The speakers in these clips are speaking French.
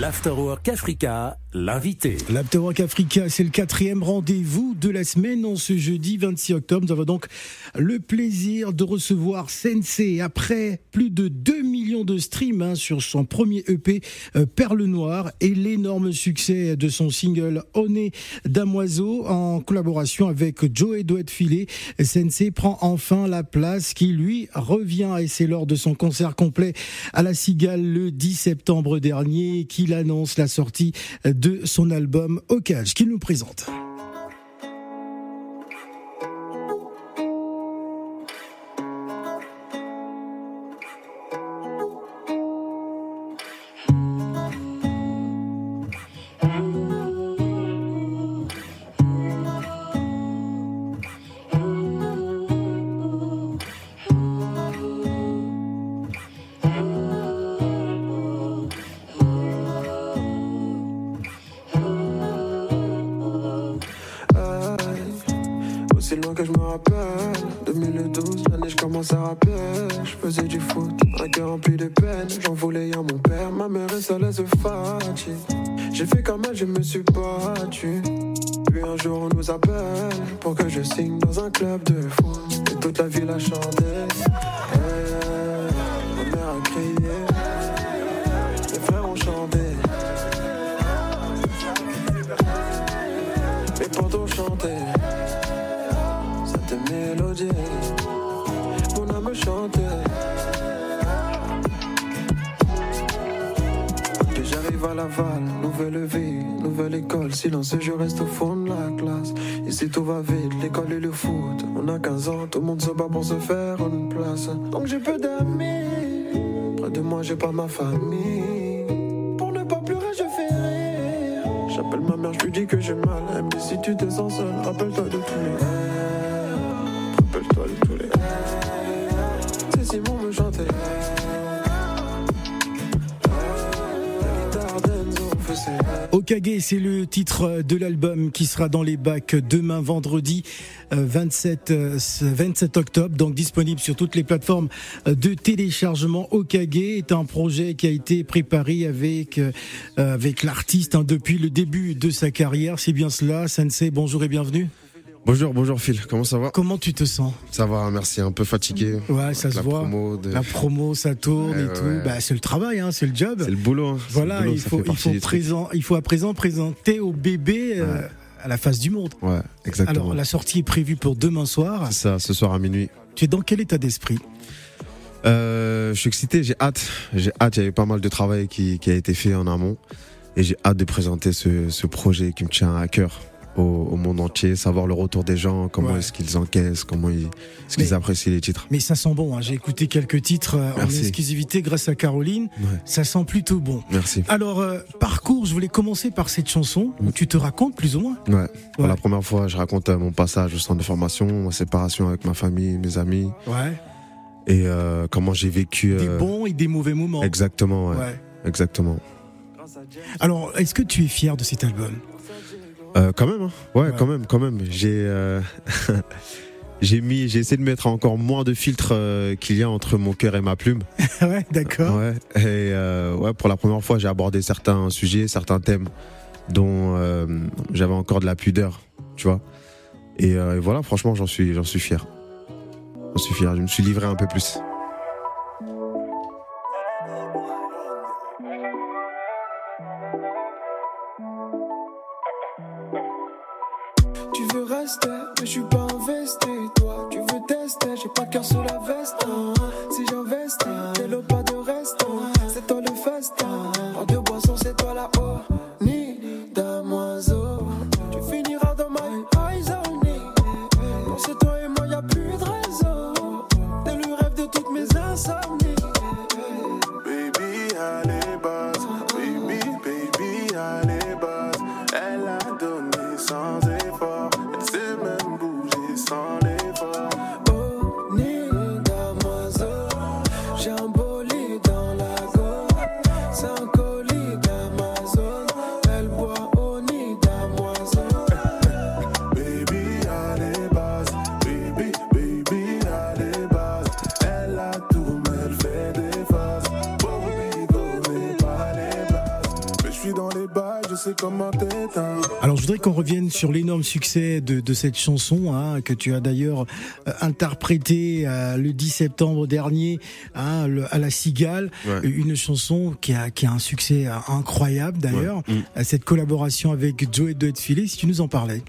L'Afterwork Africa, l'invité. L'Afterwork Africa, c'est le quatrième rendez-vous de la semaine en ce jeudi 26 octobre. Nous avons donc le plaisir de recevoir Sensei après plus de 2 millions de streams hein, sur son premier EP euh, Perle Noire et l'énorme succès de son single Oné Damoiseau en collaboration avec Joe Doet Filet. Sensei prend enfin la place qui lui revient et c'est lors de son concert complet à la Cigale le 10 septembre dernier il annonce la sortie de son album Ocage qu'il nous présente. Que je me rappelle. 2012, l'année je commence à rapper Je faisais du foot, un cœur rempli de peine. J'en voulais à mon père, ma mère est seule, se fatigue. J'ai fait comme elle, je me suis battu. Puis un jour on nous appelle Pour que je signe dans un club de foot. Et toute la ville a chanté nouvelle école, silence, je reste au fond de la classe. Ici tout va vite, l'école et le foot. On a 15 ans, tout le monde se bat pour se faire une place. Donc j'ai peu d'amis, près de moi j'ai pas ma famille. Pour ne pas pleurer, je fais rire. J'appelle ma mère, je lui dis que j'ai mal. Elle me si tu te sens seul, rappelle-toi de tous les Okage, c'est le titre de l'album qui sera dans les bacs demain vendredi 27, euh, 27 euh, octobre, donc disponible sur toutes les plateformes euh, de téléchargement. Okage est un projet qui a été préparé avec, avec l'artiste hein, depuis le début de sa carrière. C'est bien cela. Sensei, bonjour et bienvenue. Bonjour, bonjour Phil, comment ça va Comment tu te sens? Ça va, merci, un peu fatigué. Ouais, ça se voit. La promo, ça tourne et tout. Bah, c'est le travail, hein, c'est le job. C'est le boulot. Hein. Voilà, il, faut, il, faut présent, il faut à présent présenter au bébé euh, à la face du monde. Ouais, exactement. Alors, la sortie est prévue pour demain soir. C'est ça, ce soir à minuit. Tu es dans quel état d'esprit? Euh, Je suis excité, j'ai hâte. J'ai hâte, il y avait pas mal de travail qui, qui a été fait en amont. Et j'ai hâte de présenter ce, ce projet qui me tient à cœur au, monde entier, savoir le retour des gens, comment est-ce qu'ils encaissent, comment ils, est-ce qu'ils apprécient les titres. Mais ça sent bon, hein. j'ai écouté quelques titres euh, en exclusivité grâce à Caroline, ça sent plutôt bon. Merci. Alors, euh, parcours, je voulais commencer par cette chanson où tu te racontes plus ou moins. Ouais, pour la première fois, je raconte euh, mon passage au centre de formation, ma séparation avec ma famille, mes amis. Ouais. Et comment j'ai vécu. Des bons et des mauvais moments. Exactement, ouais. Exactement. Alors, est-ce que tu es fier de cet album? Euh, quand même, hein. ouais, quand même, quand même. J'ai euh, j'ai mis, j'ai essayé de mettre encore moins de filtres euh, qu'il y a entre mon cœur et ma plume. ouais, d'accord. Ouais, et ouais, pour la première fois, j'ai abordé certains sujets, certains thèmes dont j'avais encore de la pudeur, tu vois. Et, et voilà, franchement, j'en suis, j'en suis fier. J'en suis fier. Je me suis livré un peu plus. Mais je suis pas investi. Toi, tu veux tester, j'ai pas cœur sous la veste. Si j'investis, t'es le pas de reste. C'est toi le festin. En deux boissons, c'est toi la Alors je voudrais qu'on revienne sur l'énorme succès de, de cette chanson hein, que tu as d'ailleurs euh, interprétée euh, le 10 septembre dernier hein, le- à la Cigale, Ouais. une chanson qui a, qui a un succès euh, incroyable d'ailleurs. Ouais. Mm. Cette collaboration avec Joey Duet Filé, si tu nous en parlais.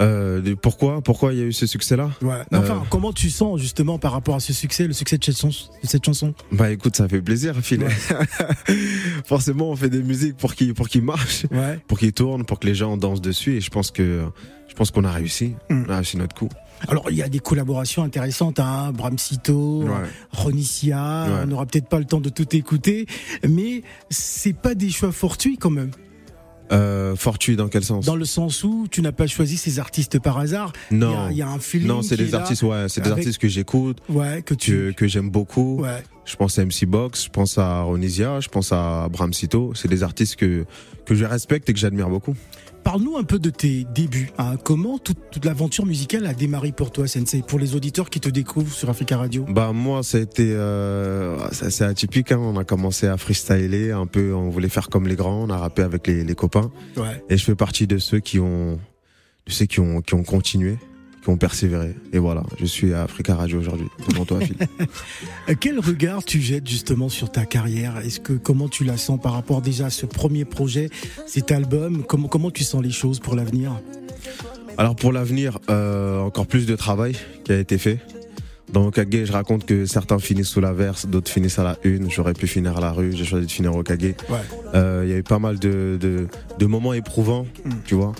Euh, pourquoi Pourquoi il y a eu ce succès-là Ouais. Mais Enfin, Euh. comment tu sens justement par rapport à ce succès, le succès de cette, chanson- de cette chanson? Bah écoute, ça fait plaisir, Phil. Forcément, on fait des musiques pour qu'ils pour qu'ils marchent, Ouais. pour qu'ils tournent, pour que les gens dansent dessus. Et je pense que je pense qu'on a réussi. Mm. On a réussi notre coup. Alors il y a des collaborations intéressantes, hein, Bram Sito, Ouais. Ronicia, on n'aura peut-être pas le temps de tout écouter, mais c'est pas des choix fortuits quand même, Euh, fortuit dans quel sens? Dans le sens où tu n'as pas choisi ces artistes par hasard. Non. il y a un feeling. Non, c'est des artistes, ouais, c'est des artistes que j'écoute, Ouais, que tu. que, que j'aime beaucoup. Ouais. Je pense à MC Box, je pense à Ronisia, je pense à Bram Sito. C'est des artistes que, que je respecte et que j'admire beaucoup. Parle-nous un peu de tes débuts. hein. Comment toute, toute l'aventure musicale a démarré pour toi, Sensei, pour les auditeurs qui te découvrent sur Africa Radio? Bah moi, ça a été euh, c'est atypique. Hein. On a commencé à freestyler un peu. On voulait faire comme les grands. On a rappé avec les, les copains. Ouais. Et je fais partie de ceux qui ont, de ceux qui ont, qui ont continué, qui ont persévéré. Et voilà, je suis à Africa Radio aujourd'hui, devant toi, Phil. Quel regard tu jettes justement sur ta carrière? Est-ce que comment tu la sens par rapport déjà à ce premier projet, cet album? Comment comment tu sens les choses pour l'avenir? Alors pour l'avenir, euh, encore plus de travail qui a été fait. Dans Okage, je raconte que certains finissent sous la verse, d'autres finissent à la une. J'aurais pu finir à la rue, j'ai choisi de finir au Okage. Ouais. Euh, Il y a eu pas mal de, de, de moments éprouvants, Mm. tu vois.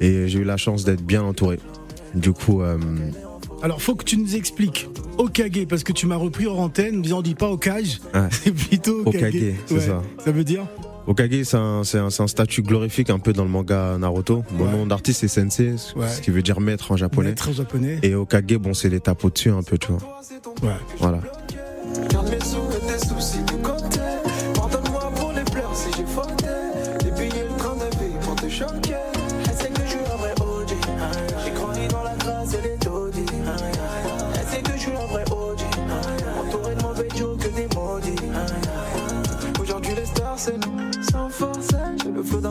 Et j'ai eu la chance d'être bien entouré. Du coup, euh, Alors faut que tu nous expliques Okage parce que tu m'as repris hors antenne, disant on dit pas Okage, Ouais. c'est plutôt Okage. Okage, c'est ça. Ça veut dire Okage, c'est un, c'est un, un statut glorifique un peu dans le manga Naruto. Mon Ouais. nom d'artiste c'est Sensei, ce Ouais. ce qui veut dire maître en japonais. Maître en japonais. Et Okage, bon, c'est l'étape au-dessus un peu, tu vois. Ouais. Voilà. Pardonne-moi pour les pleurs si j'ai fauté. Les billets, le train de vie pour te choquer.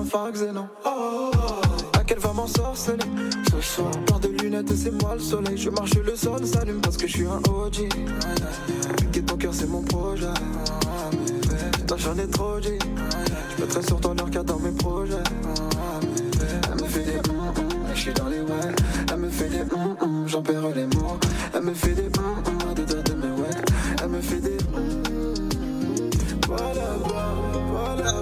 Phare xénon. Oh. À quelle va m'en sorceler ce soir? Plein de lunettes et c'est moi le soleil. Je marche le sol, s'allume parce que je suis un OG. Quitte ton cœur, c'est mon projet. Putain, j'en ai trop dit. Je mettrai sur ton leur dans mes projets. Elle me fait des hum hum, je suis dans les ouais. Elle me fait des hum j'en perds les mots. Elle me fait des doigts de mes ouais. Elle me fait des Voilà, voilà, voilà,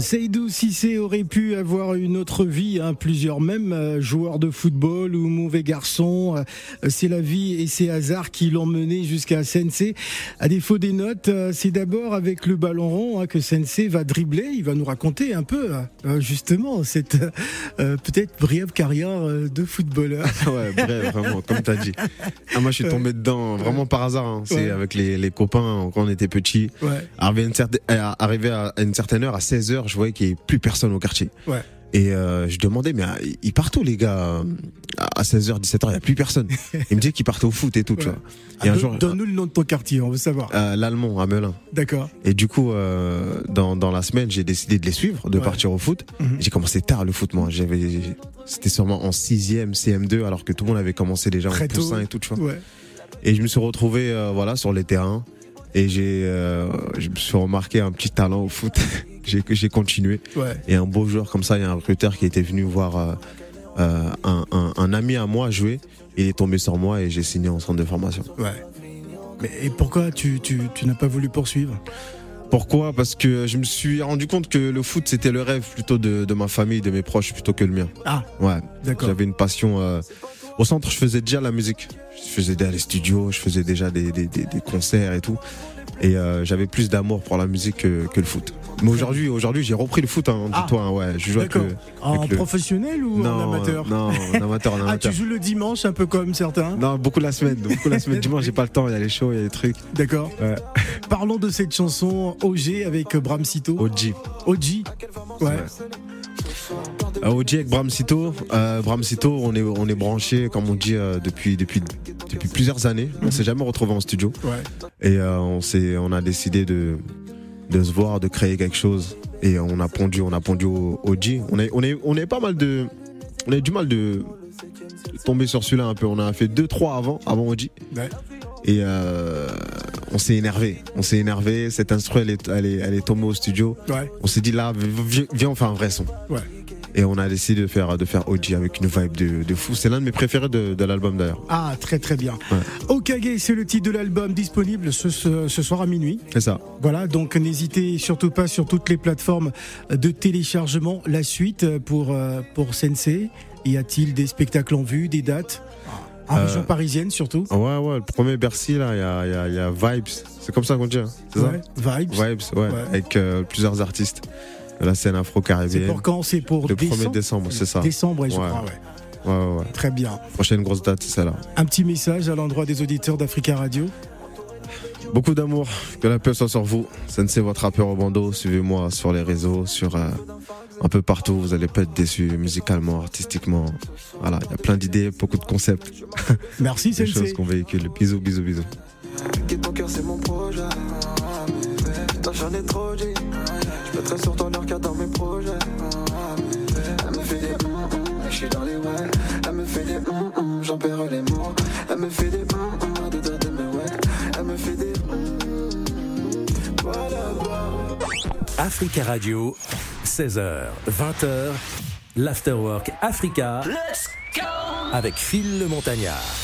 Seydou Cissé aurait pu avoir une autre vie, hein, plusieurs même euh, joueurs de football ou mauvais garçons. euh, c'est la vie et ses hasards qui l'ont mené jusqu'à Sensei. À défaut des notes, euh, c'est d'abord avec le ballon rond hein, que Sensei va dribbler. Il va nous raconter un peu euh, justement cette euh, peut-être brève carrière euh, de footballeur. ouais, bref, vraiment, comme t'as dit. Ah, moi, je suis tombé dedans vraiment par hasard. hein. C'est Ouais. avec les, les copains quand on était petits. Ouais, Arrivé à une certaine, euh, arrivé à une certaine heure, à 16h, je voyais qu'il n'y avait plus personne au quartier. ouais. Et euh, je demandais, mais euh, ils partent où les gars euh, À 16h, 17h, il n'y a plus personne. Ils me disaient qu'ils partaient au foot et tout, tu Ouais. vois. Et un Ah, jour, don- Donne-nous le nom de ton quartier, on veut savoir. euh, l'Allemand à Melun. D'accord. Et du coup, euh, dans, dans la semaine, j'ai décidé de les suivre, de Ouais. partir au foot. Mhm. J'ai commencé tard le foot, moi. J'avais, c'était sûrement en sixième, CM2, alors que tout le monde avait commencé déjà Très en tôt. poussin et tout, tu vois. Ouais. Et je me suis retrouvé, voilà, sur les terrains. Et j'ai, euh, je me suis remarqué un petit talent au foot. j'ai, j'ai continué. Ouais. Et un beau joueur comme ça, il y a un recruteur qui était venu voir euh, euh, un, un, un ami à moi jouer. Il est tombé sur moi et j'ai signé en centre de formation. Ouais. Mais et pourquoi tu, tu, tu n'as pas voulu poursuivre? Pourquoi? Parce que je me suis rendu compte que le foot c'était le rêve plutôt de, de ma famille, de mes proches, plutôt que le mien. Ah, Ouais, d'accord. j'avais une passion. euh, Au centre, je faisais déjà la musique. Je faisais déjà les studios, je faisais déjà des, des, des, des concerts et tout. Et euh, j'avais plus d'amour pour la musique que, que le foot. Mais aujourd'hui, aujourd'hui, j'ai repris le foot. Hein, Ah. dis-toi, hein, ouais, je joue avec le. En avec le- professionnel ou en amateur non, en amateur, en Ah, amateur. tu joues le dimanche un peu comme certains? Non, beaucoup la semaine, beaucoup la semaine. Dimanche, j'ai pas le temps, il y a les shows, il y a les trucs. D'accord. Ouais. Parlons de cette chanson OG avec Bram Sito. OG. OG. Ouais. Euh, OG avec Bram Sito. Euh, Bram Sito, on est, on est branché, comme on dit, euh, depuis, depuis, depuis plusieurs années. On s'est jamais retrouvé en studio. Ouais. Et euh, on, a décidé de, de se voir, de créer quelque chose. Et on a pondu, on a pondu au. On est, on est, on est pas mal de, on a eu du mal de tomber sur celui-là un peu. On a fait deux, trois avant, avant Oji. Ouais. Et euh, on s'est énervé. On s'est énervé. Cette instru, elle est, elle est, elle est tombée au studio. Ouais. On s'est dit là, vi- viens, on fait un vrai son. Ouais. Et on a décidé de faire, de faire OG avec une vibe de, de fou. C'est l'un de mes préférés de, de l'album d'ailleurs. Ah, très très bien. Ouais. Okage, c'est le titre de l'album disponible ce, ce- ce soir à minuit. C'est ça. Voilà, donc n'hésitez surtout pas sur toutes les plateformes de téléchargement. La suite pour, euh, pour Sensei. Y a-t-il des spectacles en vue, des dates? En Euh, région parisienne surtout Ouais, ouais, le premier Bercy, là, il y a, y a- y a Vibes. C'est comme ça qu'on dit, hein, c'est Ouais, ça Vibes. Vibes, ouais, Ouais. avec euh, plusieurs artistes de la scène C'est afro-caribéenne. pour quand? C'est pour Le décembre? 1er décembre, c'est ça. Décembre, ouais, je crois, ouais. Ouais, ouais, ouais. Très bien. Prochaine grosse date, c'est celle-là. Un petit message à l'endroit des auditeurs d'Africa Radio. Beaucoup d'amour, que la paix soit sur vous. Sensei, votre rappeur au bandeau. Suivez-moi sur les réseaux, sur euh, un peu partout. Vous allez pas être déçus musicalement, artistiquement. Voilà, il y a plein d'idées, beaucoup de concepts, Merci des choses qu'on véhicule. Bisous, bisous, bisous. Quitte ton cœur, c'est mon projet. Putain, j'en ai trop dit. Je mettrai sur ton leur cas dans mes projets. Elle me fait des je suis dans les ouais. Elle me fait des j'en perds les mots. Elle me fait des de de de mes ouais. Elle me fait des voilà, voilà. Africa Radio, 16h, 20h, l'Afterwork Africa avec Phil le Montagnard.